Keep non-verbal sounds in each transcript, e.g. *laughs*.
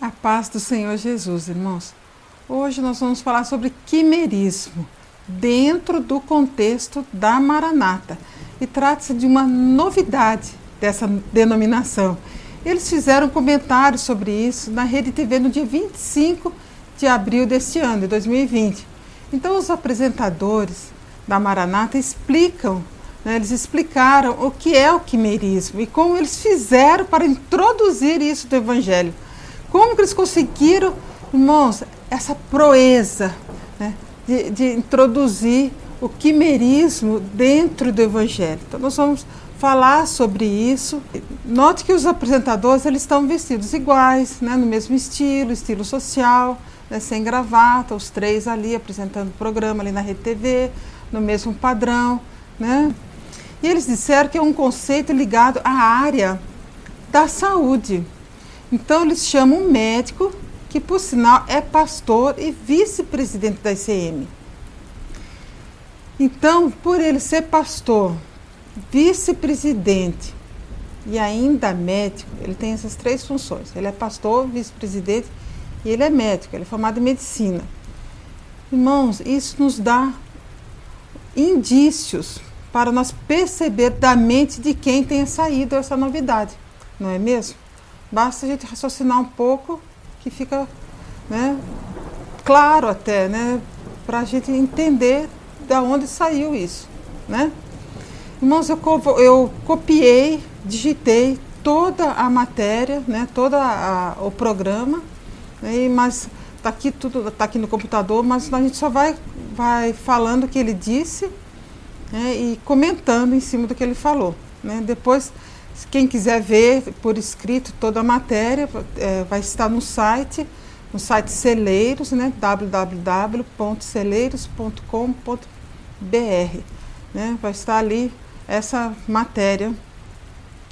A paz do Senhor Jesus, irmãos. Hoje nós vamos falar sobre quimerismo dentro do contexto da Maranata. E trata-se de uma novidade dessa denominação. Eles fizeram comentários sobre isso na Rede TV no dia 25 de abril deste ano, de 2020. Então, os apresentadores da Maranata explicam, né, eles explicaram o que é o quimerismo e como eles fizeram para introduzir isso do Evangelho. Como que eles conseguiram, irmãos, essa proeza né, de, de introduzir o quimerismo dentro do Evangelho? Então, nós vamos falar sobre isso. Note que os apresentadores eles estão vestidos iguais, né, no mesmo estilo, estilo social, né, sem gravata, os três ali apresentando o programa ali na Rede TV, no mesmo padrão. Né? E eles disseram que é um conceito ligado à área da saúde. Então eles chamam um médico, que por sinal é pastor e vice-presidente da ICM. Então, por ele ser pastor, vice-presidente e ainda médico, ele tem essas três funções. Ele é pastor, vice-presidente e ele é médico, ele é formado em medicina. Irmãos, isso nos dá indícios para nós perceber da mente de quem tenha saído essa novidade, não é mesmo? Basta a gente raciocinar um pouco que fica né, claro até, né, para a gente entender da onde saiu isso, né? Irmãos, eu, eu copiei, digitei toda a matéria, né, todo o programa, né, mas está aqui tudo, está aqui no computador, mas a gente só vai, vai falando o que ele disse né, e comentando em cima do que ele falou. Né? Depois quem quiser ver por escrito toda a matéria, é, vai estar no site, no site Celeiros, né, www.celeiros.com.br. Né, vai estar ali essa matéria,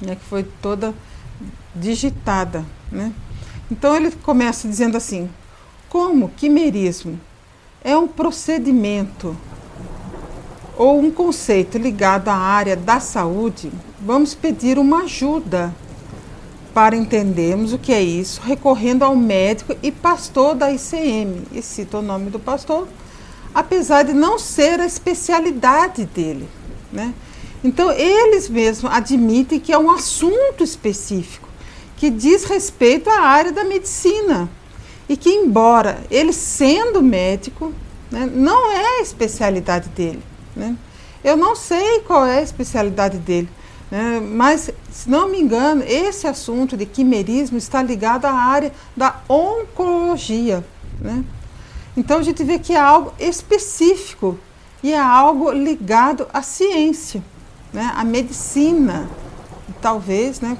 né, que foi toda digitada. Né. Então ele começa dizendo assim: como quimerismo é um procedimento ou um conceito ligado à área da saúde, vamos pedir uma ajuda para entendermos o que é isso, recorrendo ao médico e pastor da ICM. E cita o nome do pastor, apesar de não ser a especialidade dele. Né? Então, eles mesmos admitem que é um assunto específico, que diz respeito à área da medicina. E que, embora ele sendo médico, né, não é a especialidade dele. Né? Eu não sei qual é a especialidade dele, né? mas, se não me engano, esse assunto de quimerismo está ligado à área da oncologia. Né? Então a gente vê que é algo específico e é algo ligado à ciência, né? à medicina, talvez né?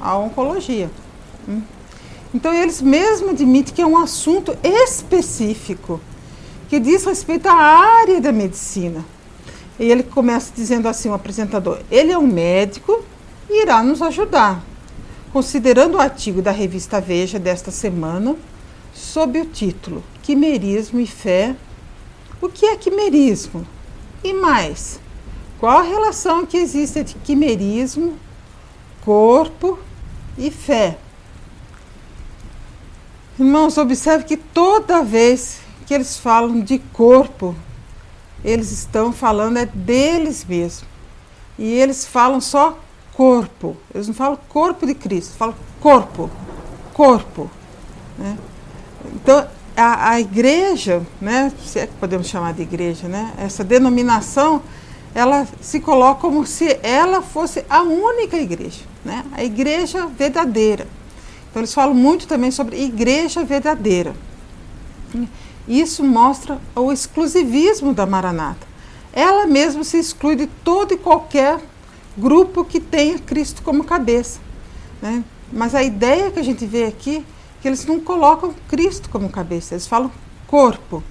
à oncologia. Hum? Então eles mesmo admitem que é um assunto específico, que diz respeito à área da medicina. E ele começa dizendo assim, o apresentador, ele é um médico e irá nos ajudar. Considerando o artigo da revista Veja desta semana, sob o título Quimerismo e Fé, o que é quimerismo? E mais, qual a relação que existe entre quimerismo, corpo e fé? Irmãos, observe que toda vez que eles falam de corpo, eles estão falando é deles mesmos. E eles falam só corpo. Eles não falam corpo de Cristo, falam corpo. Corpo. Né? Então, a, a, igreja, né, se é que podemos chamar de igreja, né, essa denominação, ela se coloca como se ela fosse a única igreja, né, a igreja verdadeira. Então, eles falam muito também sobre igreja verdadeira. Isso mostra o exclusivismo da Maranata. Ela mesma se exclui de todo e qualquer grupo que tenha Cristo como cabeça. Né? Mas a ideia que a gente vê aqui é que eles não colocam Cristo como cabeça, eles falam corpo.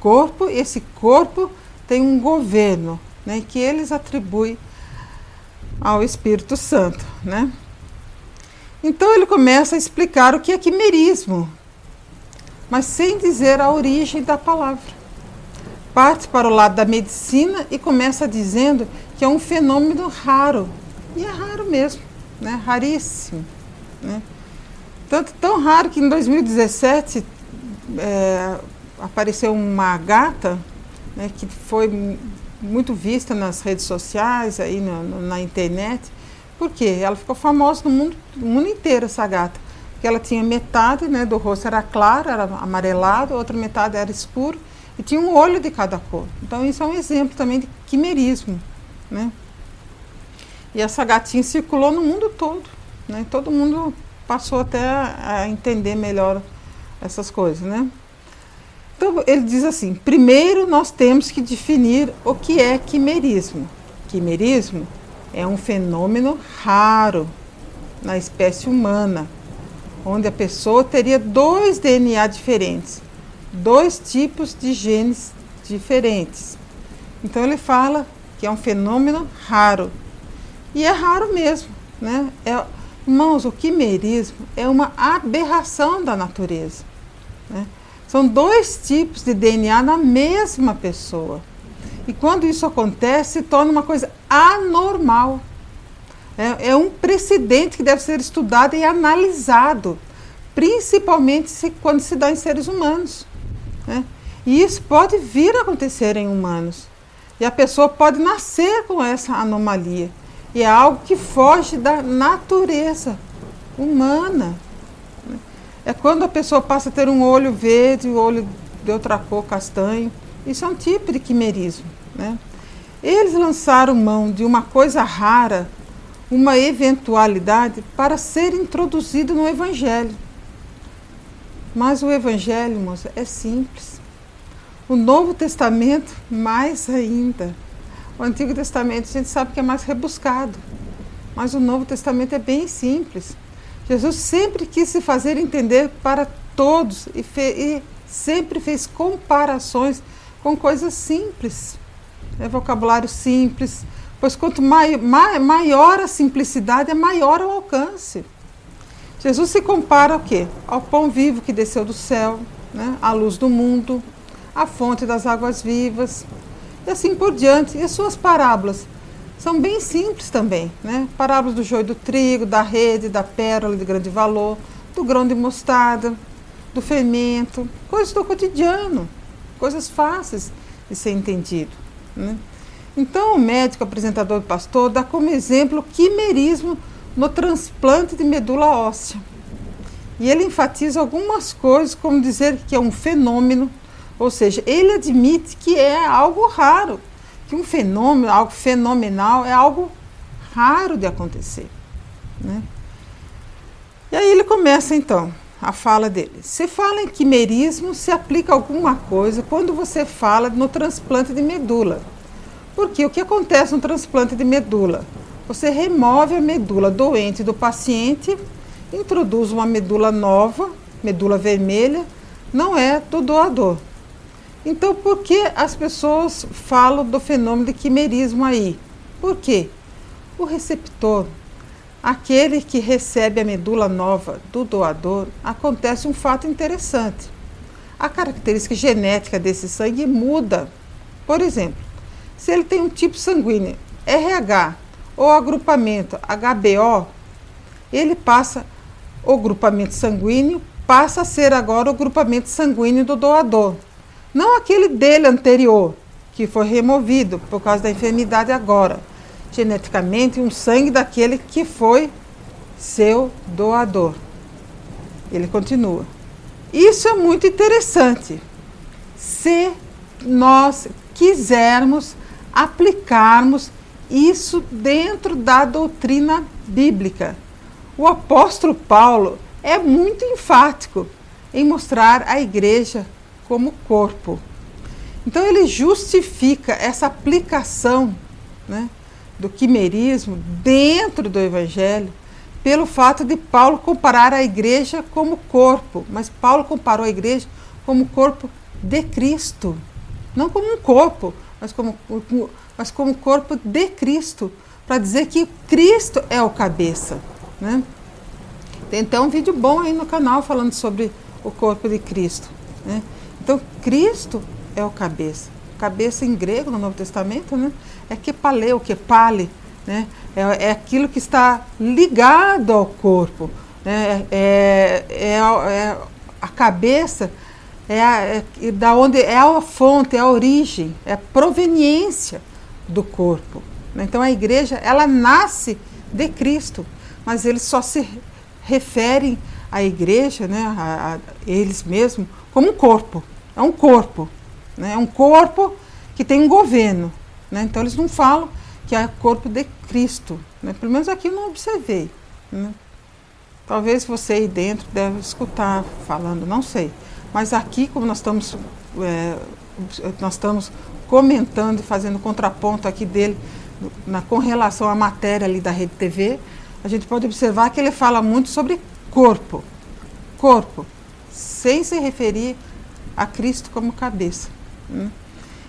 Corpo, esse corpo tem um governo né, que eles atribuem ao Espírito Santo. Né? Então ele começa a explicar o que é quimerismo, mas sem dizer a origem da palavra. Parte para o lado da medicina e começa dizendo que é um fenômeno raro. E é raro mesmo, né? raríssimo. Né? Tanto tão raro que em 2017 é, apareceu uma gata né, que foi muito vista nas redes sociais, aí na, na internet. Por quê? Ela ficou famosa no mundo, no mundo inteiro, essa gata. Porque ela tinha metade né, do rosto era claro, era amarelado, a outra metade era escuro e tinha um olho de cada cor. Então isso é um exemplo também de quimerismo. Né? E essa gatinha circulou no mundo todo. Né? Todo mundo passou até a, a entender melhor essas coisas. Né? Então ele diz assim: primeiro nós temos que definir o que é quimerismo. Quimerismo é um fenômeno raro na espécie humana, onde a pessoa teria dois DNA diferentes, dois tipos de genes diferentes. Então ele fala que é um fenômeno raro. E é raro mesmo, né? É, irmãos, o quimerismo é uma aberração da natureza. Né? São dois tipos de DNA na mesma pessoa. E quando isso acontece, se torna uma coisa anormal. É, é um precedente que deve ser estudado e analisado, principalmente se, quando se dá em seres humanos. Né? E isso pode vir a acontecer em humanos. E a pessoa pode nascer com essa anomalia. E é algo que foge da natureza humana. É quando a pessoa passa a ter um olho verde, o olho de outra cor, castanho. Isso é um tipo de quimerismo. Né? Eles lançaram mão de uma coisa rara, uma eventualidade, para ser introduzido no Evangelho. Mas o Evangelho, moça, é simples. O Novo Testamento, mais ainda. O Antigo Testamento a gente sabe que é mais rebuscado, mas o Novo Testamento é bem simples. Jesus sempre quis se fazer entender para todos e, e sempre fez comparações com coisas simples, é vocabulário simples, pois quanto mai, mai, maior a simplicidade, é maior o alcance. Jesus se compara ao quê? Ao pão vivo que desceu do céu, né? a luz do mundo, a fonte das águas vivas, e assim por diante. E as suas parábolas são bem simples também, né? Parábolas do joio do trigo, da rede, da pérola de grande valor, do grão de mostarda, do fermento, coisas do cotidiano, coisas fáceis de ser entendido. Né? Então, o médico apresentador do pastor dá como exemplo o quimerismo no transplante de medula óssea. E ele enfatiza algumas coisas, como dizer que é um fenômeno, ou seja, ele admite que é algo raro, que um fenômeno, algo fenomenal, é algo raro de acontecer. Né? E aí ele começa então a fala dele. Se fala em quimerismo, se aplica alguma coisa quando você fala no transplante de medula. Porque o que acontece no transplante de medula? Você remove a medula doente do paciente, introduz uma medula nova, medula vermelha, não é do doador. Então, por que as pessoas falam do fenômeno de quimerismo aí? Por quê? O receptor aquele que recebe a medula nova do doador, acontece um fato interessante. A característica genética desse sangue muda. Por exemplo, se ele tem um tipo sanguíneo RH ou agrupamento HBO, ele passa o grupamento sanguíneo passa a ser agora o grupamento sanguíneo do doador, não aquele dele anterior, que foi removido por causa da enfermidade agora geneticamente um sangue daquele que foi seu doador. Ele continua. Isso é muito interessante. Se nós quisermos aplicarmos isso dentro da doutrina bíblica. O apóstolo Paulo é muito enfático em mostrar a igreja como corpo. Então ele justifica essa aplicação né, do quimerismo dentro do Evangelho pelo fato de Paulo comparar a igreja como corpo, mas Paulo comparou a igreja como corpo de Cristo, não como um corpo, mas como, mas como corpo de Cristo, para dizer que Cristo é o cabeça. Né? Tem até um vídeo bom aí no canal falando sobre o corpo de Cristo. Né? Então, Cristo é o cabeça. Cabeça em grego no Novo Testamento, né? é que paleu, que pale, né? É, é aquilo que está ligado ao corpo. É, é, é, é a cabeça é, a, é, da onde é a fonte, é a origem, é a proveniência do corpo. Né? Então a igreja ela nasce de Cristo, mas eles só se referem à igreja, né, a, a eles mesmos, como um corpo. É um corpo, né? é um corpo que tem um governo. Né? Então eles não falam que é corpo de Cristo. Né? Pelo menos aqui eu não observei. Né? Talvez você aí dentro deve escutar falando, não sei. Mas aqui, como nós estamos, é, nós estamos comentando e fazendo contraponto aqui dele na, com relação à matéria ali da Rede TV, a gente pode observar que ele fala muito sobre corpo. Corpo, sem se referir a Cristo como cabeça. Né?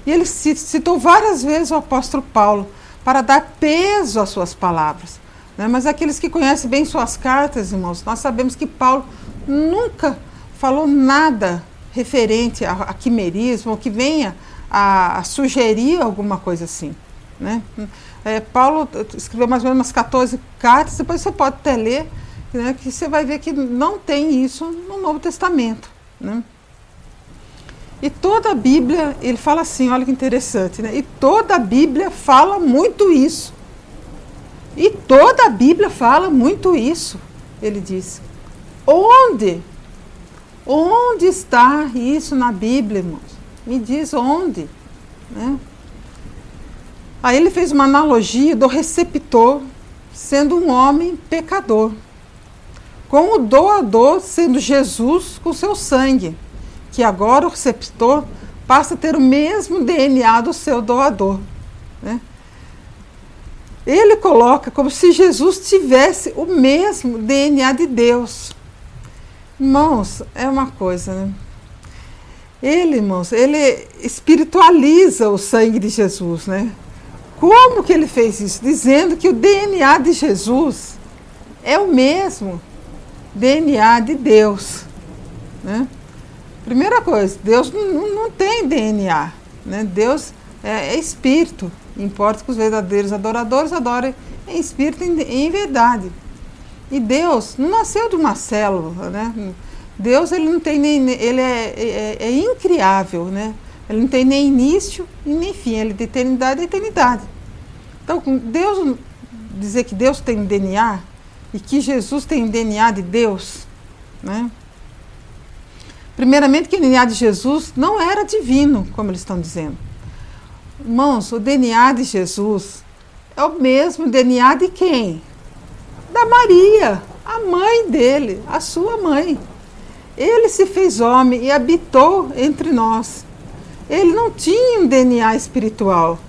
E ele citou várias vezes o apóstolo Paulo para dar peso às suas palavras. Né? Mas aqueles que conhecem bem suas cartas, irmãos, nós sabemos que Paulo nunca falou nada referente a, a quimerismo, que venha a, a, sugerir alguma coisa assim. Né? É, Paulo escreveu mais ou menos umas 14 cartas, depois você pode até ler, né, que você vai ver que não tem isso no Novo Testamento. Né? E toda a Bíblia, ele fala assim, olha que interessante, né? E toda a Bíblia fala muito isso. E toda a Bíblia fala muito isso, ele disse. Onde? Onde está isso na Bíblia, irmãos? Me diz onde. Né? Aí ele fez uma analogia do receptor sendo um homem pecador, com o doador sendo Jesus com seu sangue que agora o receptor passa a ter o mesmo DNA do seu doador. Né? Ele coloca como se Jesus tivesse o mesmo DNA de Deus. Irmãos, é uma coisa, né? Ele, irmãos, ele espiritualiza o sangue de Jesus, né? Como que ele fez isso? Dizendo que o DNA de Jesus é o mesmo DNA de Deus, né? Primeira coisa, Deus não, tem DNA. Né? Deus é, é, espírito. Importa que os verdadeiros adoradores adorem em espírito e em verdade. E Deus não nasceu de uma célula, né? Deus ele não tem nem ele é, é, é, incriável, né? Ele não tem nem início e nem fim, ele é de eternidade a eternidade. Então, Deus dizer que Deus tem DNA e que Jesus tem DNA de Deus, né? Primeiramente, que o DNA de Jesus não era divino, como eles estão dizendo. Irmãos, o DNA de Jesus é o mesmo DNA de quem? Da Maria, a mãe dele, a sua mãe. Ele se fez homem e habitou entre nós. Ele não tinha um DNA espiritual.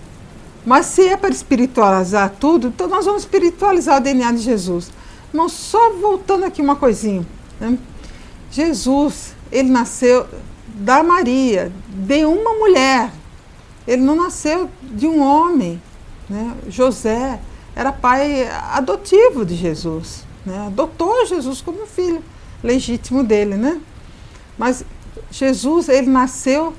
Mas se é para espiritualizar tudo, então nós vamos espiritualizar o DNA de Jesus. Irmãos, só voltando aqui uma coisinha. Né? Jesus, ele nasceu da Maria, de uma mulher. Ele não nasceu de um homem. Né? José era pai adotivo de Jesus. Né? Adotou Jesus como filho legítimo dele. Né? Mas Jesus, ele nasceu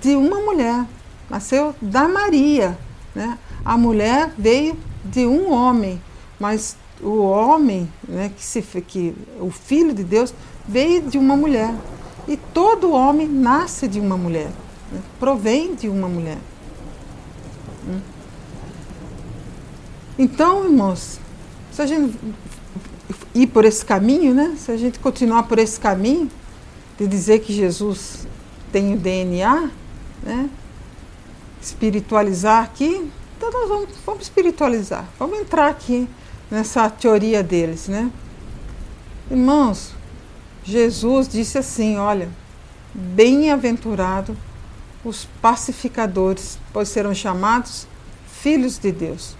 de uma mulher. Nasceu da Maria. Né? A mulher veio de um homem. Mas o homem, né, que, se, que o filho de Deus, veio de uma mulher. E todo homem nasce de uma mulher, né? provém de uma mulher. Então, irmãos, se a gente ir por esse caminho, né? se a gente continuar por esse caminho, de dizer que Jesus tem o DNA, né? espiritualizar aqui, então nós vamos, vamos espiritualizar, vamos entrar aqui nessa teoria deles, né? Irmãos, Jesus disse assim: Olha, bem-aventurado os pacificadores, pois serão chamados filhos de Deus.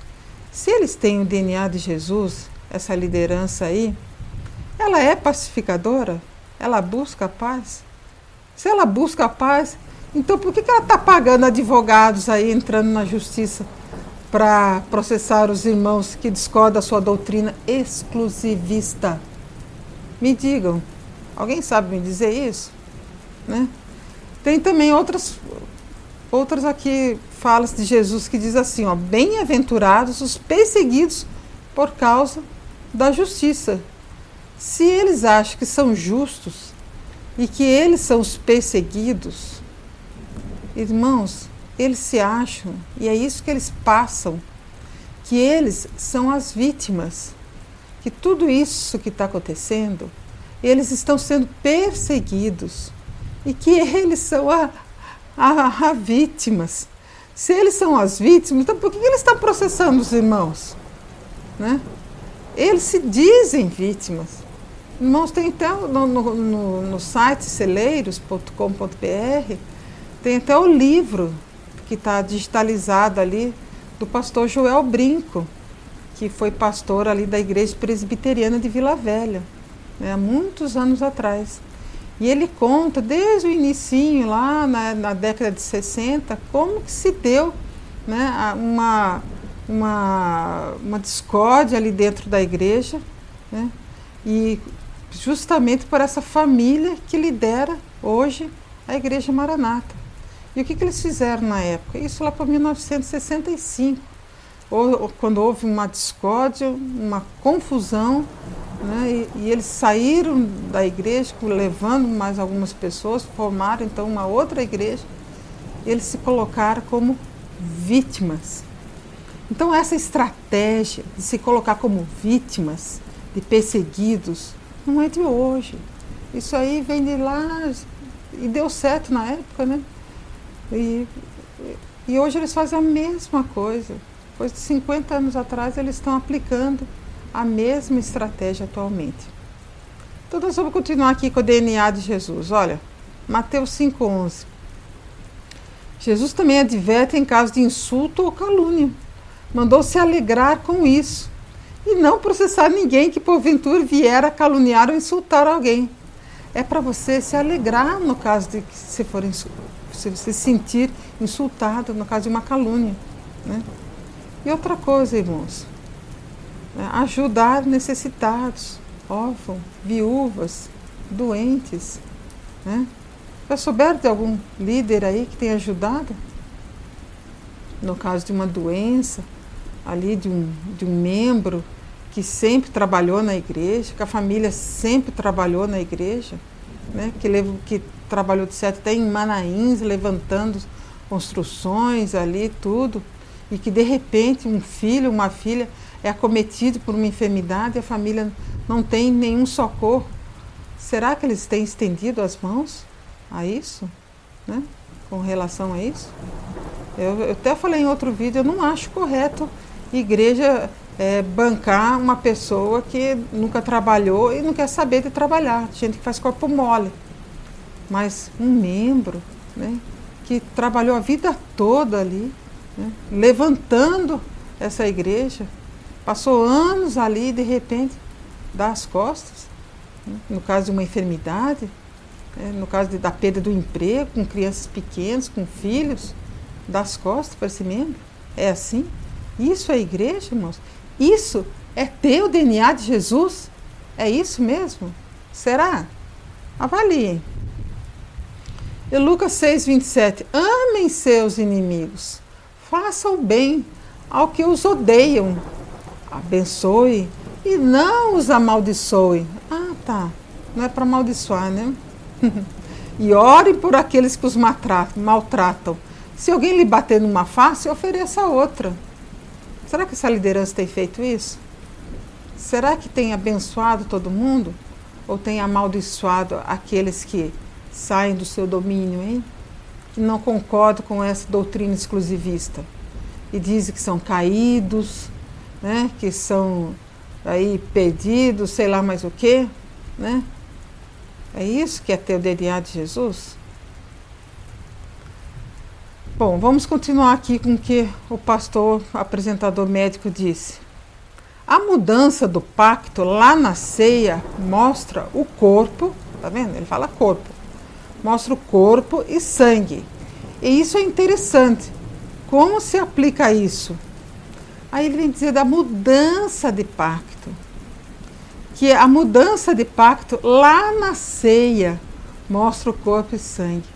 Se eles têm o DNA de Jesus, essa liderança aí, ela é pacificadora? Ela busca a paz? Se ela busca a paz, então por que, que ela está pagando advogados aí entrando na justiça para processar os irmãos que discordam da sua doutrina exclusivista? Me digam. Alguém sabe me dizer isso? Né? Tem também outras, outras aqui falas de Jesus que diz assim, ó, bem-aventurados os perseguidos por causa da justiça. Se eles acham que são justos e que eles são os perseguidos, irmãos, eles se acham, e é isso que eles passam, que eles são as vítimas, que tudo isso que está acontecendo, eles estão sendo perseguidos e que eles são a, a, a vítimas. Se eles são as vítimas, então por que eles estão processando os irmãos? Né? Eles se dizem vítimas. Irmãos, tem até no, no, no, site celeiros.com.br, tem até o livro que está digitalizado ali do pastor Joel Brinco, que foi pastor ali da igreja presbiteriana de Vila Velha, né, há muitos anos atrás. E ele conta desde o início, lá na, na, década de 60, como que se deu né, uma, uma, uma discórdia ali dentro da igreja, né, e justamente por essa família que lidera hoje a Igreja Maranata. E o que, que eles fizeram na época? Isso lá para 1965, ou, ou, quando houve uma discórdia, uma confusão né? E, e, eles saíram da igreja, levando mais algumas pessoas, formaram então uma outra igreja. Eles se colocaram como vítimas. Então, essa estratégia de se colocar como vítimas, de perseguidos, não é de hoje. Isso aí vem de lá e deu certo na época, né? E, e hoje eles fazem a mesma coisa. Depois de 50 anos atrás, eles estão aplicando a mesma estratégia atualmente. Então nós vamos continuar aqui com o DNA de Jesus. Olha, Mateus 5,11. Jesus também adverte em caso de insulto ou calúnia. Mandou se alegrar com isso e não processar ninguém que porventura vier a caluniar ou insultar alguém. É para você se alegrar no caso de que se for se você se sentir insultado no caso de uma calúnia, né? E outra coisa, irmãos, ajudar necessitados, órfãos, viúvas, doentes. Né? Já souberam de algum líder aí que tenha ajudado? No caso de uma doença, ali de um, de um membro que sempre trabalhou na igreja, que a família sempre trabalhou na igreja, né? que, levo, que trabalhou de certo até em Manaíns, levantando construções ali, tudo, e que de repente um filho, uma filha é acometido por uma enfermidade e a família não tem nenhum socorro, será que eles têm estendido as mãos a isso? Né? Com relação a isso? Eu, eu até falei em outro vídeo, eu não acho correto igreja é, bancar uma pessoa que nunca trabalhou e não quer saber de trabalhar, gente que faz corpo mole. Mas um membro né, que trabalhou a vida toda ali, né, levantando essa igreja, Passou anos ali e de repente dá as costas. Né? No caso de uma enfermidade, né? no caso de, da perda do emprego, com crianças pequenas, com filhos, dá as costas para esse membro. É assim? Isso é igreja, irmãos? Isso é ter o DNA de Jesus? É isso mesmo? Será? Avaliem. E Lucas 6, 27. Amem seus inimigos, façam o bem ao que os odeiam abençoe e não os amaldiçoe. Ah, tá. Não é para amaldiçoar, né? *laughs* e ore por aqueles que os maltratam. Se alguém lhe bater numa face, ofereça outra. Será que essa liderança tem feito isso? Será que tem abençoado todo mundo? Ou tem amaldiçoado aqueles que saem do seu domínio, hein? Que não concordam com essa doutrina exclusivista e dizem que são caídos, né, que são aí pedidos, sei lá mais o que, né? É isso que é ter o DNA de Jesus? Bom, vamos continuar aqui com o que o pastor apresentador médico disse. A mudança do pacto lá na ceia mostra o corpo, tá vendo? Ele fala corpo. Mostra o corpo e sangue. E isso é interessante. Como se aplica isso? Aí ele vem dizer da mudança de pacto. Que a mudança de pacto lá na ceia mostra o corpo e sangue.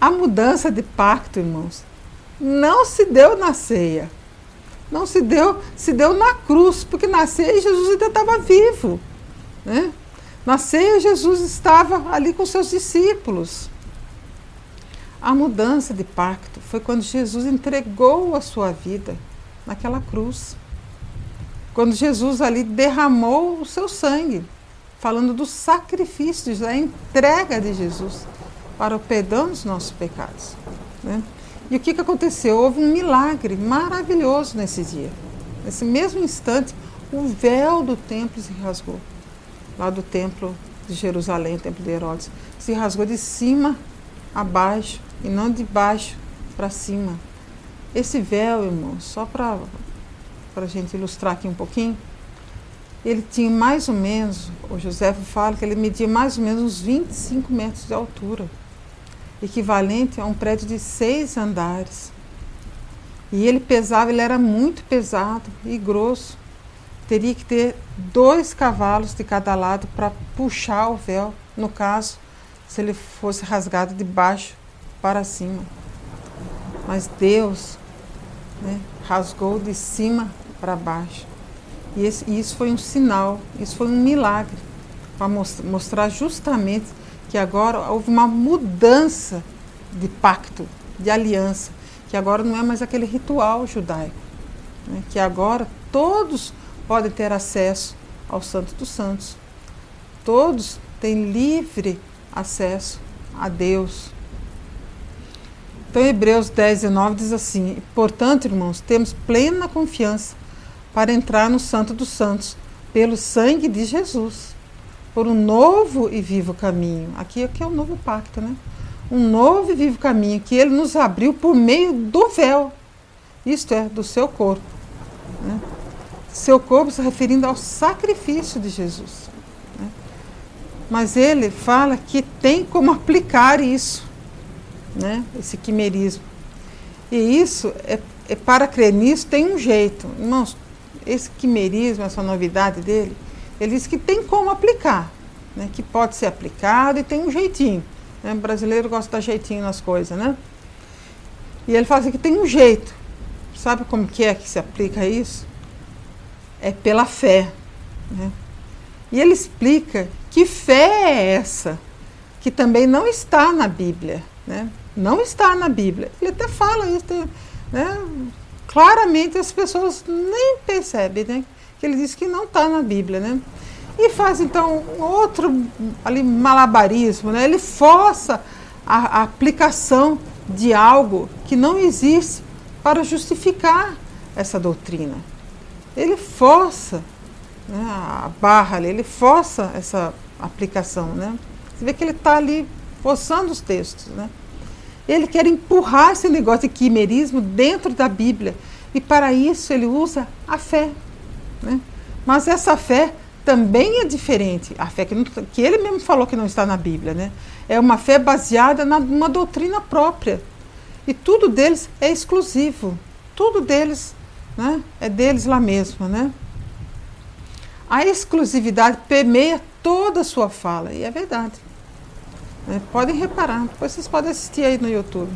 A mudança de pacto, irmãos, não se deu na ceia. Não se deu, se deu na cruz, porque na ceia Jesus ainda estava vivo. Né? Na ceia, Jesus estava ali com seus discípulos. A mudança de pacto foi quando Jesus entregou a sua vida naquela cruz. Quando Jesus ali derramou o seu sangue, falando do sacrifício, da entrega de Jesus para o perdão dos nossos pecados. Né? E o que, que aconteceu? Houve um milagre maravilhoso nesse dia. Nesse mesmo instante, o véu do templo se rasgou lá do templo de Jerusalém, o templo de Herodes, se rasgou de cima a baixo e não de baixo para cima. Esse véu, irmão, só para a gente ilustrar aqui um pouquinho, ele tinha mais ou menos, o José fala que ele media mais ou menos uns 25 metros de altura, equivalente a um prédio de seis andares. E ele pesava, ele era muito pesado e grosso teria que ter dois cavalos de cada lado para puxar o véu, no caso, se ele fosse rasgado de baixo para cima. Mas Deus né, rasgou de cima para baixo. E, esse, e, isso foi um sinal, isso foi um milagre, para mostrar justamente que agora houve uma mudança de pacto, de aliança, que agora não é mais aquele ritual judaico, né, que agora todos podem ter acesso ao Santo dos Santos. Todos têm livre acesso a Deus. Então, Hebreus 10 e 9 diz assim: Portanto, irmãos, temos plena confiança para entrar no Santo dos Santos, pelo sangue de Jesus, por um novo e vivo caminho. Aqui, aqui é o um novo pacto, né? Um novo e vivo caminho que ele nos abriu por meio do véu, isto é, do seu corpo. Né? seu corpo se referindo ao sacrifício de Jesus. Né? Mas ele fala que tem como aplicar isso, né? esse quimerismo. E isso, é, é para crer nisso, tem um jeito. Irmãos, esse quimerismo, essa novidade dele, ele diz que tem como aplicar, né? que pode ser aplicado e tem um jeitinho. Né? O brasileiro gosta de dar jeitinho nas coisas, né? E ele fala assim que tem um jeito. Sabe como que é que se aplica isso? é pela fé. Né? E ele explica que fé é essa, que também não está na Bíblia. Né? Não está na Bíblia. Ele até fala isso. Né? Claramente as pessoas nem percebem né? que ele diz que não está na Bíblia. Né? E faz então outro ali, malabarismo. Né? Ele força a, a aplicação de algo que não existe para justificar essa doutrina ele força né, a barra ali, ele força essa aplicação. Né? Você vê que ele está ali forçando os textos. Né? Ele quer empurrar esse negócio de quimerismo dentro da Bíblia. E para isso ele usa a fé. Né? Mas essa fé também é diferente. A fé que, não, que, ele mesmo falou que não está na Bíblia. Né? É uma fé baseada numa doutrina própria. E tudo deles é exclusivo. Tudo deles né? é deles lá mesmo. Né? A exclusividade permeia toda a sua fala, e é verdade. Né? Podem reparar, depois vocês podem assistir aí no YouTube.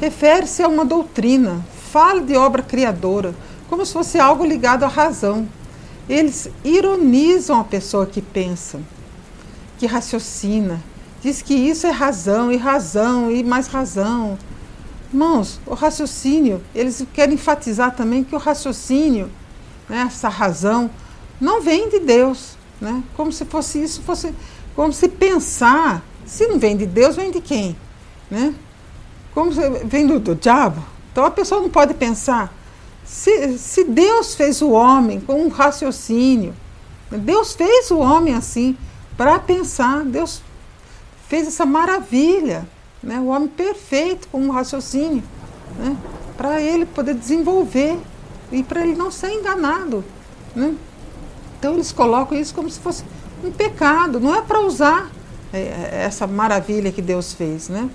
Refere-se a uma doutrina, fala de obra criadora, como se fosse algo ligado à razão. Eles ironizam a pessoa que pensa, que raciocina, diz que isso é razão, e razão, e mais razão. Irmãos, o raciocínio, eles querem enfatizar também que o raciocínio, né, essa razão, não vem de Deus. Né? Como se fosse isso, fosse como se pensar, se não vem de Deus, vem de quem? Né? Como vem do, do diabo. Então a pessoa não pode pensar. Se, se Deus fez o homem com um raciocínio, Deus fez o homem assim, para pensar, Deus fez essa maravilha né? o homem perfeito com um raciocínio, né? para ele poder desenvolver e para ele não ser enganado. Né? Então eles colocam isso como se fosse um pecado, não é para usar essa maravilha que Deus fez. Né?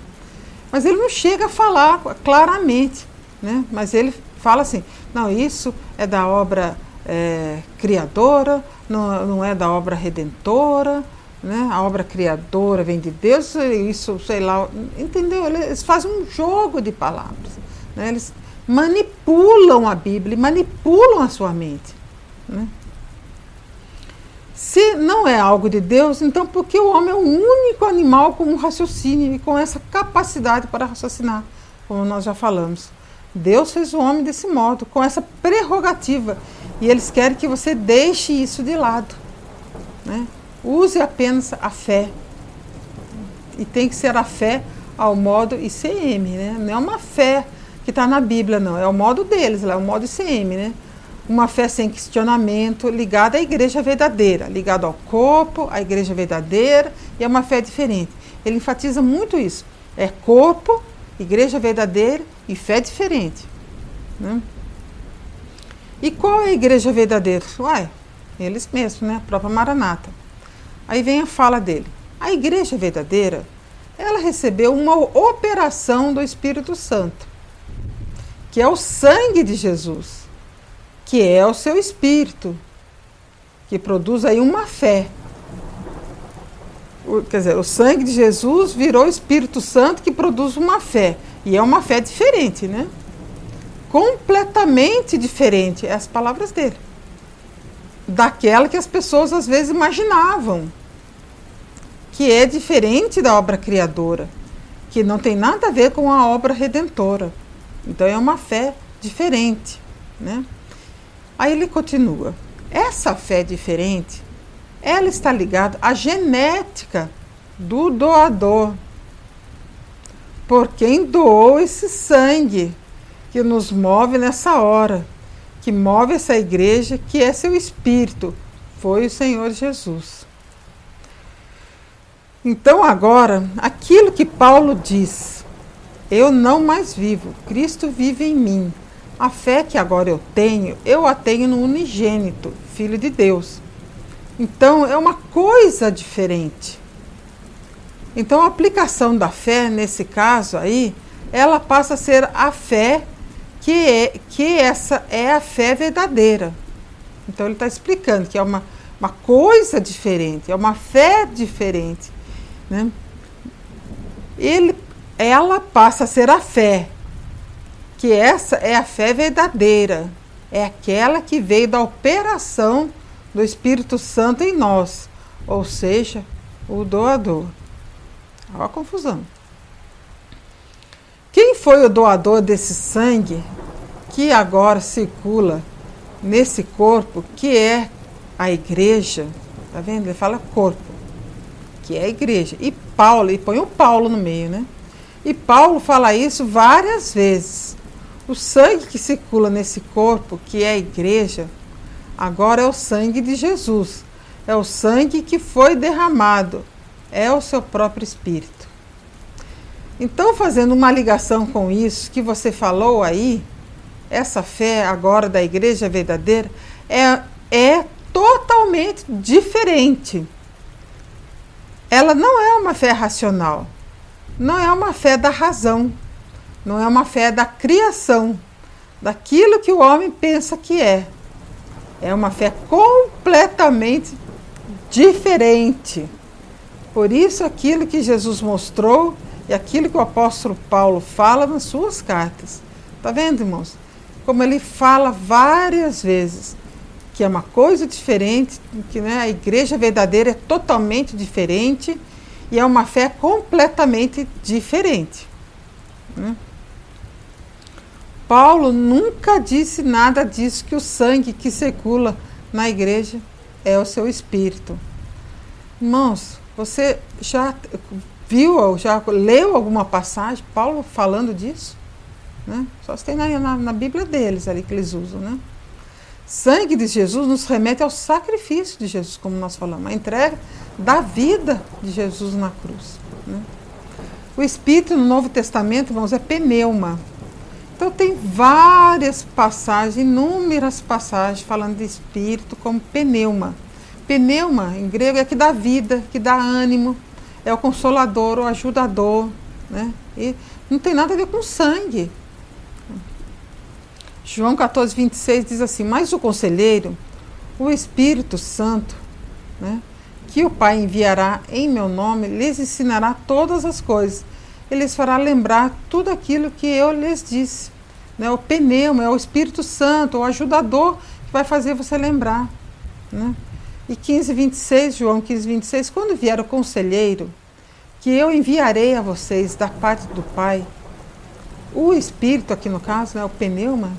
Mas ele não chega a falar claramente, né? mas ele fala assim: não, isso é da obra é, criadora, não, não é da obra redentora né? A obra criadora vem de Deus, isso, sei lá, entendeu? Eles fazem um jogo de palavras, né? Eles manipulam a Bíblia, manipulam a sua mente, né? Se não é algo de Deus, então por que o homem é o único animal com um raciocínio e com essa capacidade para raciocinar, como nós já falamos? Deus fez o homem desse modo, com essa prerrogativa. E eles querem que você deixe isso de lado. Né? Use apenas a fé. E tem que ser a fé ao modo ICM, né? Não é uma fé que está na Bíblia, não. É o modo deles, lá, é o modo ICM, né? Uma fé sem questionamento, ligada à igreja verdadeira, ligada ao corpo, à igreja verdadeira, e é uma fé diferente. Ele enfatiza muito isso. É corpo, igreja verdadeira e fé diferente. Né? E qual é a igreja verdadeira? Uai, eles mesmos, né? A própria Maranata. Aí vem a fala dele. A igreja verdadeira, ela recebeu uma operação do Espírito Santo, que é o sangue de Jesus, que é o seu espírito, que produz aí uma fé. O, quer dizer, o sangue de Jesus virou o Espírito Santo que produz uma fé. E é uma fé diferente, né? Completamente diferente, é as palavras dele. Daquela que as pessoas às vezes imaginavam, que é diferente da obra criadora, que não tem nada a ver com a obra redentora. Então é uma fé diferente, né? Aí ele continua. Essa fé diferente, ela está ligada à genética do doador por quem doou esse sangue que nos move nessa hora, que move essa igreja, que é seu espírito, foi o Senhor Jesus. Então, agora, aquilo que Paulo diz, eu não mais vivo, Cristo vive em mim. A fé que agora eu tenho, eu a tenho no unigênito, Filho de Deus. Então, é uma coisa diferente. Então a aplicação da fé, nesse caso aí, ela passa a ser a fé que, é, que essa é a fé verdadeira. Então ele está explicando que é uma, uma coisa diferente, é uma fé diferente. Né? Ele, ela passa a ser a fé, que essa é a fé verdadeira, é aquela que veio da operação do Espírito Santo em nós, ou seja, o doador. Olha a confusão. Quem foi o doador desse sangue que agora circula nesse corpo, que é a igreja? Tá vendo? Ele fala corpo, que é a igreja. E Paulo, e põe o Paulo no meio, né? E Paulo fala isso várias vezes. O sangue que circula nesse corpo, que é a igreja, agora é o sangue de Jesus. É o sangue que foi derramado é o seu próprio espírito. Então, fazendo uma ligação com isso que você falou aí, essa fé agora da igreja verdadeira é, é totalmente diferente. Ela não é uma fé racional, não é uma fé da razão, não é uma fé da criação, daquilo que o homem pensa que é. É uma fé completamente diferente. Por isso, aquilo que Jesus mostrou e aquilo que o apóstolo Paulo fala nas suas cartas. Está vendo, irmãos? Como ele fala várias vezes que é uma coisa diferente, que né, a igreja verdadeira é totalmente diferente e é uma fé completamente diferente. Né? Paulo nunca disse nada disso, que o sangue que circula na igreja é o seu espírito. Irmãos, você já viu ou já leu alguma passagem, Paulo falando disso? Né? Só se tem na, na, na, Bíblia deles ali que eles usam, né? Sangue de Jesus nos remete ao sacrifício de Jesus, como nós falamos, a entrega da vida de Jesus na cruz. Né? O Espírito no Novo Testamento, irmãos, é pneuma. Então tem várias passagens, inúmeras passagens falando de Espírito como pneuma. Pneuma, em grego, é que dá vida, que dá ânimo, é o consolador, o ajudador. Né? E não tem nada a ver com sangue. João 14, 26 diz assim: Mas o conselheiro, o Espírito Santo, né, que o Pai enviará em meu nome, lhes ensinará todas as coisas. Ele lhes fará lembrar tudo aquilo que eu lhes disse. Né? O pneuma é o Espírito Santo, o ajudador que vai fazer você lembrar. Né? E 15, 26, João 15, 26, quando vier o conselheiro, que eu enviarei a vocês da parte do Pai, o Espírito, aqui no caso, né, o pneuma,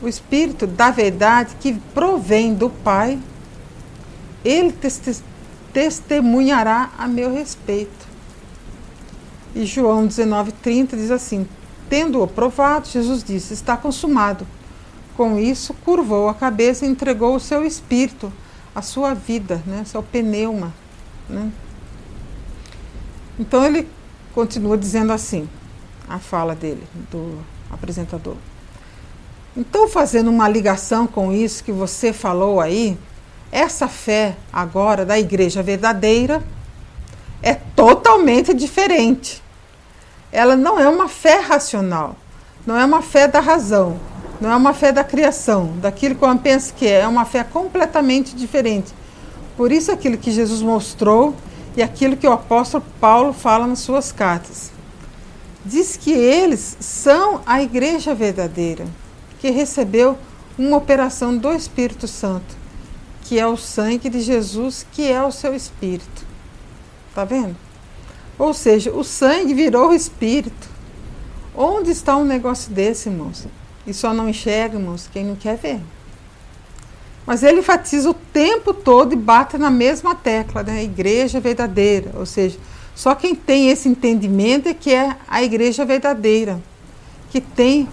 o Espírito da verdade que provém do Pai, ele testemunhará a meu respeito. E João 19,30 diz assim: Tendo-o provado, Jesus disse: Está consumado. Com isso, curvou a cabeça e entregou o seu espírito, a sua vida, né, seu pneuma. Né? Então ele continua dizendo assim, a fala dele, do apresentador. Então, fazendo uma ligação com isso que você falou aí, essa fé agora da igreja verdadeira é totalmente diferente. Ela não é uma fé racional, não é uma fé da razão, não é uma fé da criação, daquilo que eu penso que é, é uma fé completamente diferente. Por isso aquilo que Jesus mostrou e aquilo que o apóstolo Paulo fala nas suas cartas. Diz que eles são a igreja verdadeira, que recebeu uma operação do Espírito Santo, que é o sangue de Jesus, que é o seu espírito. Tá vendo? Ou seja, o sangue virou o espírito. Onde está um negócio desse, irmãos? E só não enxerga, irmãos, quem não quer ver. Mas ele enfatiza o tempo todo e bate na mesma tecla, né? Igreja verdadeira. Ou seja, só quem tem esse entendimento é que é a igreja verdadeira. Que tem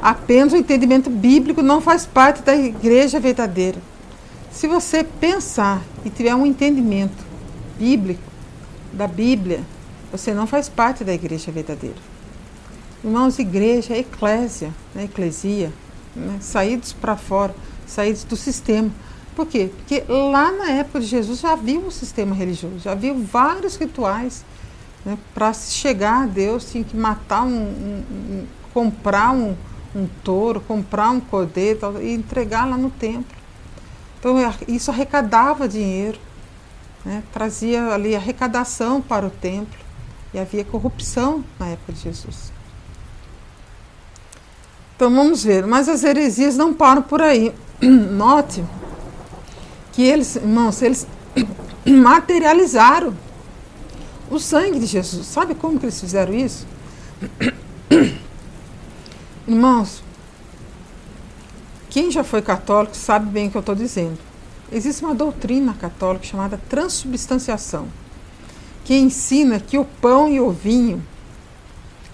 apenas o entendimento bíblico, não faz parte da igreja verdadeira. Se você pensar e tiver um entendimento bíblico da Bíblia, você não faz parte da igreja verdadeira. Irmãos, igreja é eclésia, né? eclesia, né? saídos para fora, saídos do sistema. Por quê? Porque lá na época de Jesus já havia um sistema religioso, já havia vários rituais. Né? Para chegar a Deus, tinha que matar um, um, um comprar um, um touro, comprar um cordeiro e entregar lá no templo. Então isso arrecadava dinheiro, né? trazia ali arrecadação para o templo. E havia corrupção na época de Jesus. Então vamos ver, mas as heresias não param por aí. *clears throat* Note que eles, irmãos, eles *clears throat* materializaram o sangue de Jesus. Sabe como que eles fizeram isso? *clears throat* Irmãos, quem já foi católico sabe bem o que eu estou dizendo. Existe uma doutrina católica chamada transubstanciação que ensina que o pão e o vinho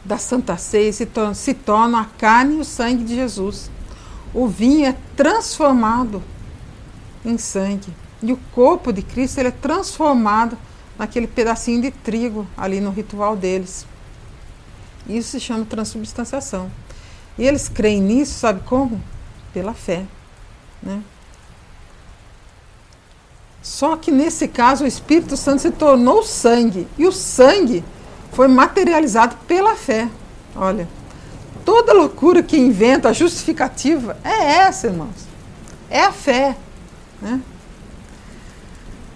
da Santa Ceia se, tornam, se tornam a carne e o sangue de Jesus. O vinho é transformado em sangue. E o corpo de Cristo ele é transformado naquele pedacinho de trigo ali no ritual deles. Isso se chama transubstanciação. E eles creem nisso, sabe como? Pela fé. Né? Só que nesse caso o Espírito Santo se tornou sangue. E o sangue foi materializado pela fé. Olha, toda loucura que inventa a justificativa é essa, irmãos. É a fé. Né?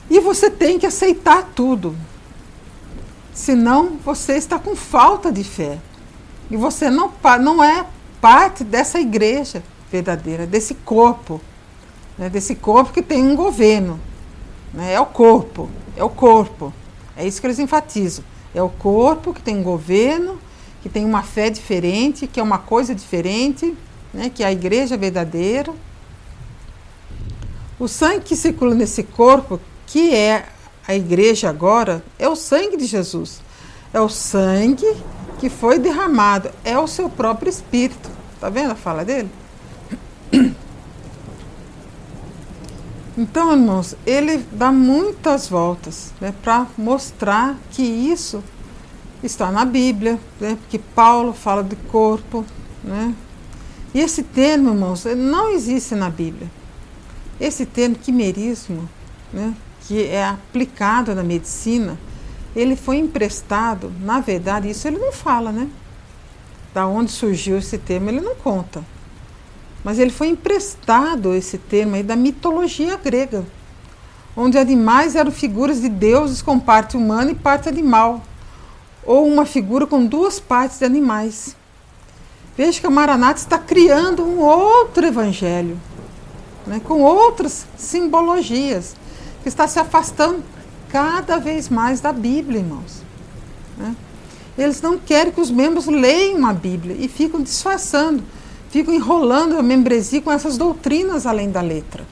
E você tem que aceitar tudo. Senão você está com falta de fé. E você não, não é parte dessa igreja verdadeira, desse corpo. Né? Desse corpo que tem um governo. Né? É o corpo, é o corpo. É isso que eles enfatizam. É o corpo que tem um governo, que tem uma fé diferente, que é uma coisa diferente, né? que é a igreja verdadeira. O sangue que circula nesse corpo, que é a igreja agora, é o sangue de Jesus. É o sangue que foi derramado, é o seu próprio espírito. Tá vendo a fala dele? Então, irmãos, ele dá muitas voltas né, para mostrar que isso está na Bíblia, né, porque Paulo fala de corpo. Né? E esse termo, irmãos, não existe na Bíblia. Esse termo quimerismo, né, que é aplicado na medicina, ele foi emprestado, na verdade, isso ele não fala, né? Da onde surgiu esse termo, ele não conta. Mas ele foi emprestado esse termo aí da mitologia grega, onde animais eram figuras de deuses com parte humana e parte animal, ou uma figura com duas partes de animais. Veja que a Maranata está criando um outro evangelho, né, com outras simbologias. que está se afastando cada vez mais da Bíblia, irmãos. Né? Eles não querem que os membros leiam a Bíblia e ficam disfarçando, ficam enrolando a membresia com essas doutrinas além da letra.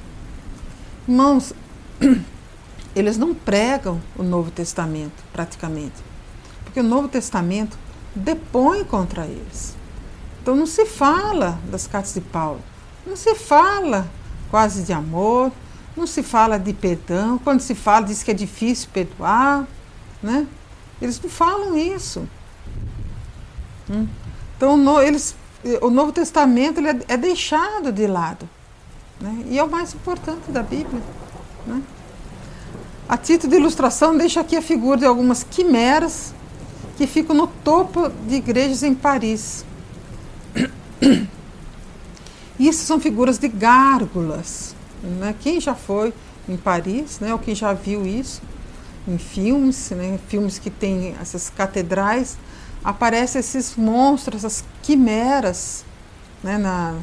Irmãos, *clears throat* eles não pregam o Novo Testamento, praticamente, porque o Novo Testamento depõe contra eles. Então não se fala das cartas de Paulo, não se fala quase de amor, não se fala de perdão. Quando se fala, diz que é difícil perdoar, né? Eles não falam isso. Hum? Então, no, eles, o Novo Testamento ele é, é deixado de lado. Né? E é o mais importante da Bíblia. Né? A título de ilustração, deixa aqui a figura de algumas quimeras que ficam no topo de igrejas em Paris. Isso são figuras de gárgulas. Né? Quem já foi em Paris, né, ou quem já viu isso em filmes, né, filmes que tem essas catedrais, aparecem esses monstros, essas quimeras né, na,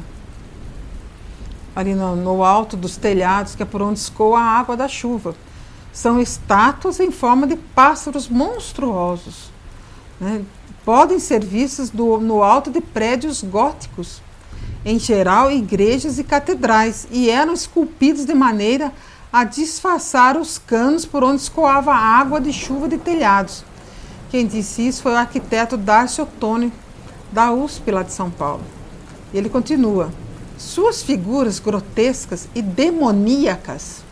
ali no, no, alto dos telhados, que é por onde escoa a água da chuva. São estátuas em forma de pássaros monstruosos. Né? Podem ser vistas do, no alto de prédios góticos, em geral igrejas e catedrais, e eram esculpidos de maneira a disfarçar os canos por onde escoava a água de chuva de telhados. Quem disse isso foi o arquiteto Darcy Ottoni, da USP lá de São Paulo. Ele continua: suas figuras grotescas e demoníacas.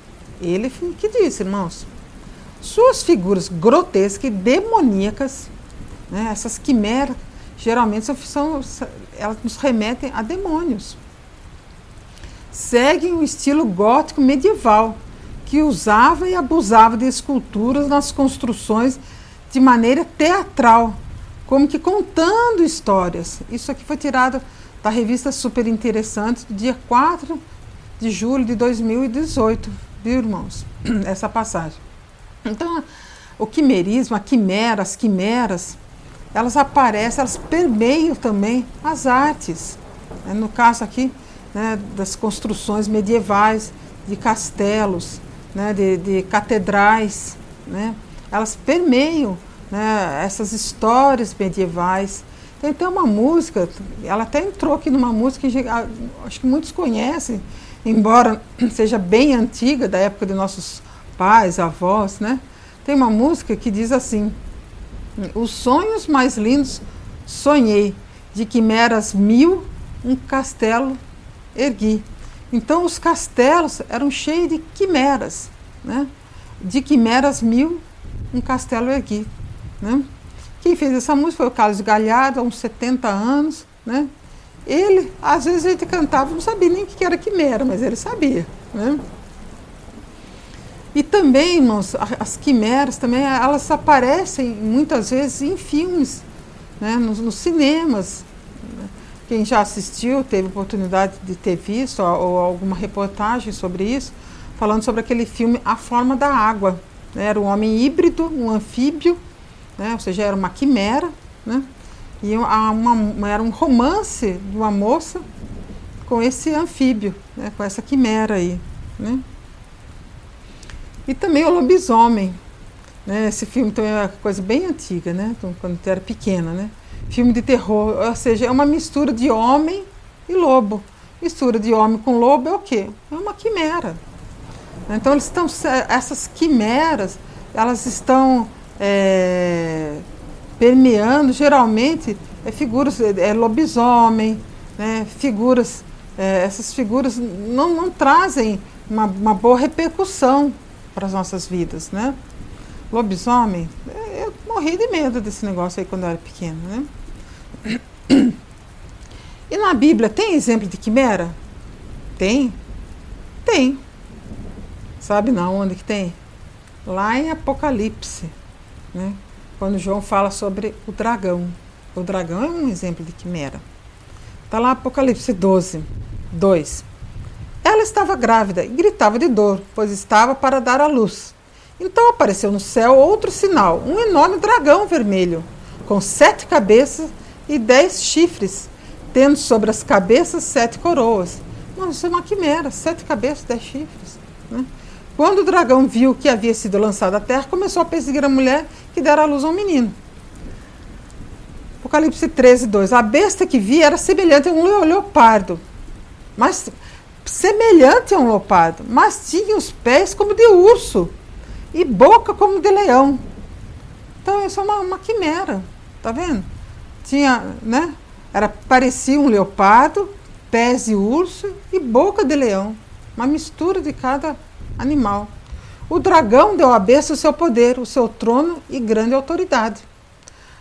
Ele que disse, irmãos. Suas figuras grotescas e demoníacas, né, essas quimeras, geralmente são, elas nos remetem a demônios. Seguem o estilo gótico medieval, que usava e abusava de esculturas nas construções de maneira teatral, como que contando histórias. Isso aqui foi tirado da revista Super Interessante, do dia 4 de julho de 2018, viu, irmãos? *clears throat* Essa passagem. Então, o quimerismo, a quimera, as quimeras, elas aparecem, elas permeiam também as artes. Né? No caso aqui, né, das construções medievais, de castelos, né, de, de catedrais, né? Elas permeiam né, essas histórias medievais. Tem até uma música, ela até entrou aqui numa música que acho que muitos conhecem, embora *clears throat* seja bem antiga, da época de nossos pais, avós, né? Tem uma música que diz assim: Os sonhos mais lindos sonhei, de quimeras mil, um castelo ergui. Então os castelos eram cheios de quimeras, né? De quimeras mil, um castelo ergui. Né? Quem fez essa música foi o Carlos Galhardo, há uns 70 anos. Né? Ele, às vezes gente cantava, não sabia nem o que era quimera, mas ele sabia. Né? E também, irmãos, as quimeras também, elas aparecem muitas vezes em filmes, né? nos, nos cinemas. Quem já assistiu, teve oportunidade de ter visto ou, ou alguma reportagem sobre isso, falando sobre aquele filme A Forma da Água. Era um homem híbrido, um anfíbio, né? ou seja, era uma quimera, né? e uma, era um romance de uma moça com esse anfíbio, né? com essa quimera aí. Né? E também o lobisomem. Né? Esse filme também é uma coisa bem antiga, né? Então, quando eu era pequena. Né? Filme de terror, ou seja, é uma mistura de homem e lobo. Mistura de homem com lobo é o quê? É uma quimera. Então eles estão, essas quimeras, elas estão é, permeando geralmente é, figuras, é, é, lobisomem, né, figuras, é, essas figuras não, não trazem uma, uma, boa repercussão para as nossas vidas, né? Lobisomem, é, eu morri de medo desse negócio aí quando eu era pequena, né? E na Bíblia tem exemplo de quimera? Tem? Tem. Sabe na onde que tem? Lá em Apocalipse né? quando João fala sobre o dragão. O dragão é um exemplo de quimera. Está lá Apocalipse 12, 2. Ela estava grávida e gritava de dor, pois estava para dar à luz. Então apareceu no céu outro sinal, um enorme dragão vermelho, com sete cabeças e dez chifres, tendo sobre as cabeças sete coroas. Não, isso é uma quimera, sete cabeças, dez chifres. Né? Quando o dragão viu que havia sido lançado à terra, começou a perseguir a mulher que dera à luz a um menino. Apocalipse 13, 2. A besta que vi era semelhante a um leopardo, mas semelhante a um leopardo, mas tinha os pés como de urso e boca como de leão. Então isso é uma, uma quimera, tá vendo? Tinha, né? Era parecia um leopardo, pés de urso e boca de leão, uma mistura de cada animal. O dragão deu à besta o seu poder, o seu trono e grande autoridade.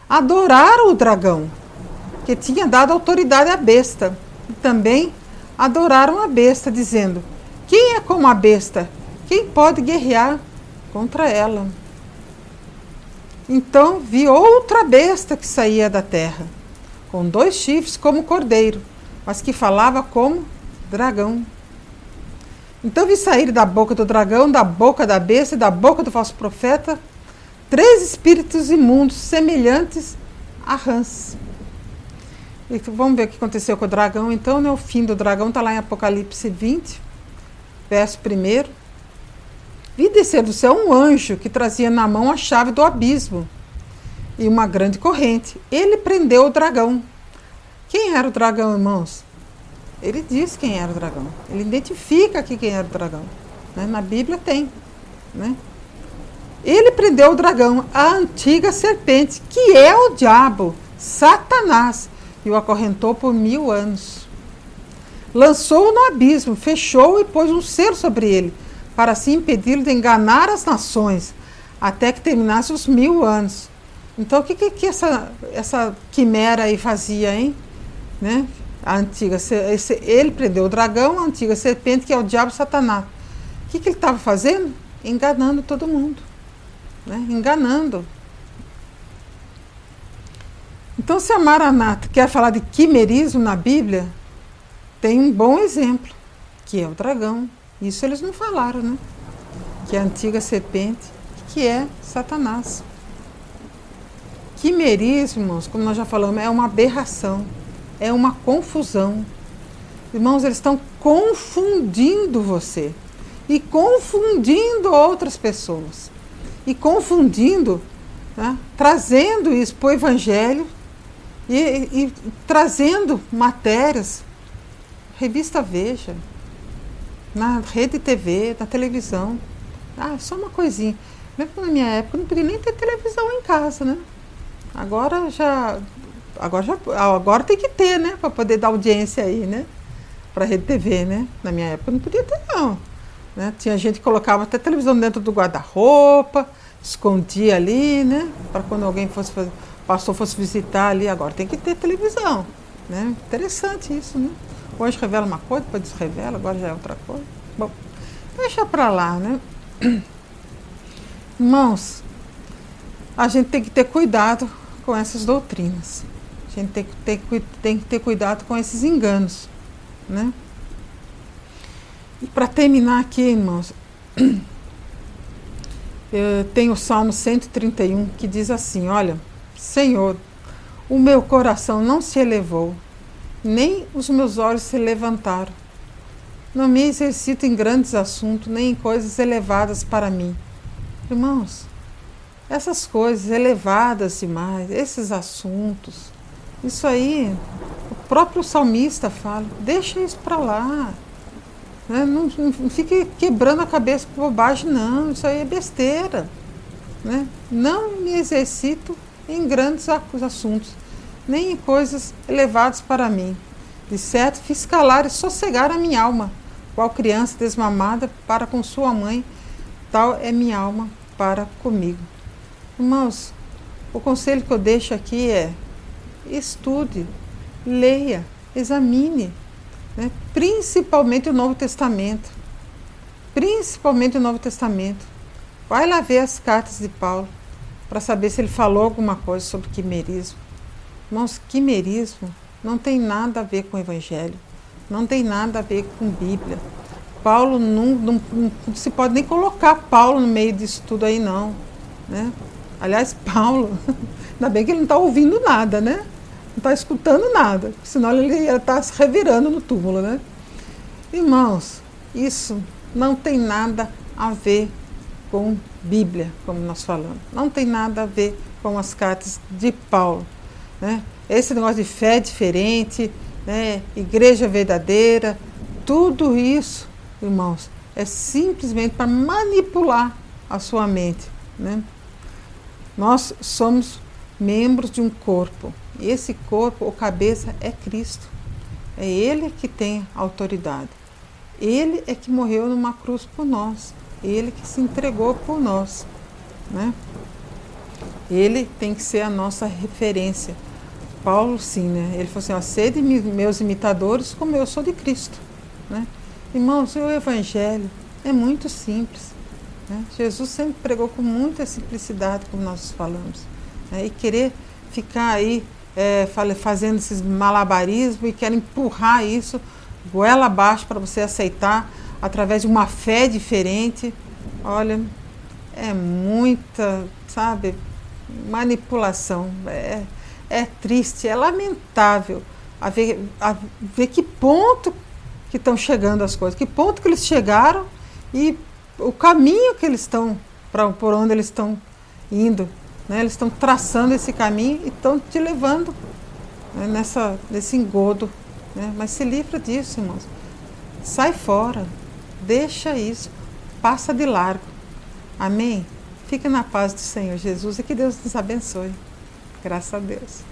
Adoraram o dragão, que tinha dado autoridade à besta, e também adoraram a besta, dizendo: Quem é como a besta? Quem pode guerrear contra ela? Então vi outra besta que saía da terra, com dois chifres como cordeiro, mas que falava como dragão. Então vi sair da boca do dragão, da boca da besta e da boca do falso profeta três espíritos imundos semelhantes a rãs. E vamos ver o que aconteceu com o dragão. Então, né, o fim do dragão está lá em Apocalipse 20, verso 1. Vi descer do céu um anjo que trazia na mão a chave do abismo e uma grande corrente. Ele prendeu o dragão. Quem era o dragão, irmãos? Ele diz quem era o dragão. Ele identifica aqui quem era o dragão. Né? Na Bíblia tem. Né? Ele prendeu o dragão, a antiga serpente, que é o diabo, Satanás, e o acorrentou por mil anos. Lançou-o no abismo, fechou e pôs um selo sobre ele, para assim impedi-lo de enganar as nações, até que terminasse os mil anos. Então, o que, que, que essa, essa quimera aí fazia, hein? Né? A antiga, ele prendeu o dragão, a antiga serpente, que é o diabo Satanás. O que, que ele estava fazendo? Enganando todo mundo. Né? Enganando. Então, se a Maranata quer falar de quimerismo na Bíblia, tem um bom exemplo, que é o dragão. Isso eles não falaram, né? Que é a antiga serpente, que é Satanás. Quimerismos, como nós já falamos, é uma aberração é uma confusão. Irmãos, eles estão confundindo você e confundindo outras pessoas e confundindo, né, trazendo isso para o Evangelho e, e, trazendo matérias, revista Veja, na rede TV, na televisão. Ah, só uma coisinha. Que na minha época não podia nem ter televisão em casa, né? Agora já agora, já, agora tem que ter, né? Para poder dar audiência aí, né? Para a Rede TV, né? Na minha época não podia ter, não. Né? Tinha gente que colocava até televisão dentro do guarda-roupa, escondia ali, né? Para quando alguém fosse pastor fosse visitar ali, agora tem que ter televisão. Né? Interessante isso, né? Hoje revela uma coisa, depois desrevela, agora já é outra coisa. Bom, deixa para lá, né? Irmãos, a gente tem que ter cuidado com essas doutrinas. A gente tem que ter, tem que ter cuidado com esses enganos. Né? E para terminar aqui, irmãos, *clears throat* tenho o Salmo 131 que diz assim: Olha, Senhor, o meu coração não se elevou, nem os meus olhos se levantaram. Não me exercito em grandes assuntos, nem em coisas elevadas para mim. Irmãos, essas coisas elevadas demais, esses assuntos, isso aí, o próprio salmista fala, deixa isso para lá. Né? Não, não, fique quebrando a cabeça com bobagem, não, isso aí é besteira. Né? Não me exercito em grandes assuntos, nem em coisas elevadas para mim. De certo, fiz calar e sossegar a minha alma, qual criança desmamada para com sua mãe, tal é minha alma para comigo. Irmãos, o conselho que eu deixo aqui é estude, leia, examine, né? principalmente o Novo Testamento. Principalmente o Novo Testamento. Vai lá ver as cartas de Paulo para saber se ele falou alguma coisa sobre quimerismo. Irmãos, quimerismo não tem nada a ver com o Evangelho, não tem nada a ver com Bíblia. Paulo não, não, não se pode nem colocar Paulo no meio disso tudo aí, não. Né? Aliás, *laughs* Paulo, ainda bem que ele não está ouvindo nada, né? Não está escutando nada, senão ele ia estar tá se revirando no túmulo, né? Irmãos, isso não tem nada a ver com Bíblia, como nós falamos. Não tem nada a ver com as cartas de Paulo. Né? Esse negócio de fé diferente, né? igreja verdadeira, tudo isso, irmãos, é simplesmente para manipular a sua mente. Né? Nós somos membros de um corpo. Esse corpo, o cabeça, é Cristo. É Ele que tem autoridade. Ele é que morreu numa cruz por nós. Ele que se entregou por nós. Né? Ele tem que ser a nossa referência. Paulo, sim, né? Ele falou assim: ó, sede meus imitadores como eu sou de Cristo. Né? Irmãos, o Evangelho é muito simples. Né? Jesus sempre pregou com muita simplicidade, como nós falamos. Né? E querer ficar aí é, fazendo esses malabarismos e quer empurrar isso goela abaixo para você aceitar através de uma fé diferente. Olha, é muita, sabe, manipulação. É, é triste, é lamentável a ver, a ver que ponto que estão chegando as coisas, que ponto que eles chegaram e o caminho que eles estão, por onde eles estão indo. Né? Eles estão traçando esse caminho e estão te levando né? nessa, nesse engodo. Né? Mas se livra disso, irmãos. Sai fora. Deixa isso. Passa de largo. Amém? Fique na paz do Senhor Jesus e que Deus nos abençoe. Graças a Deus.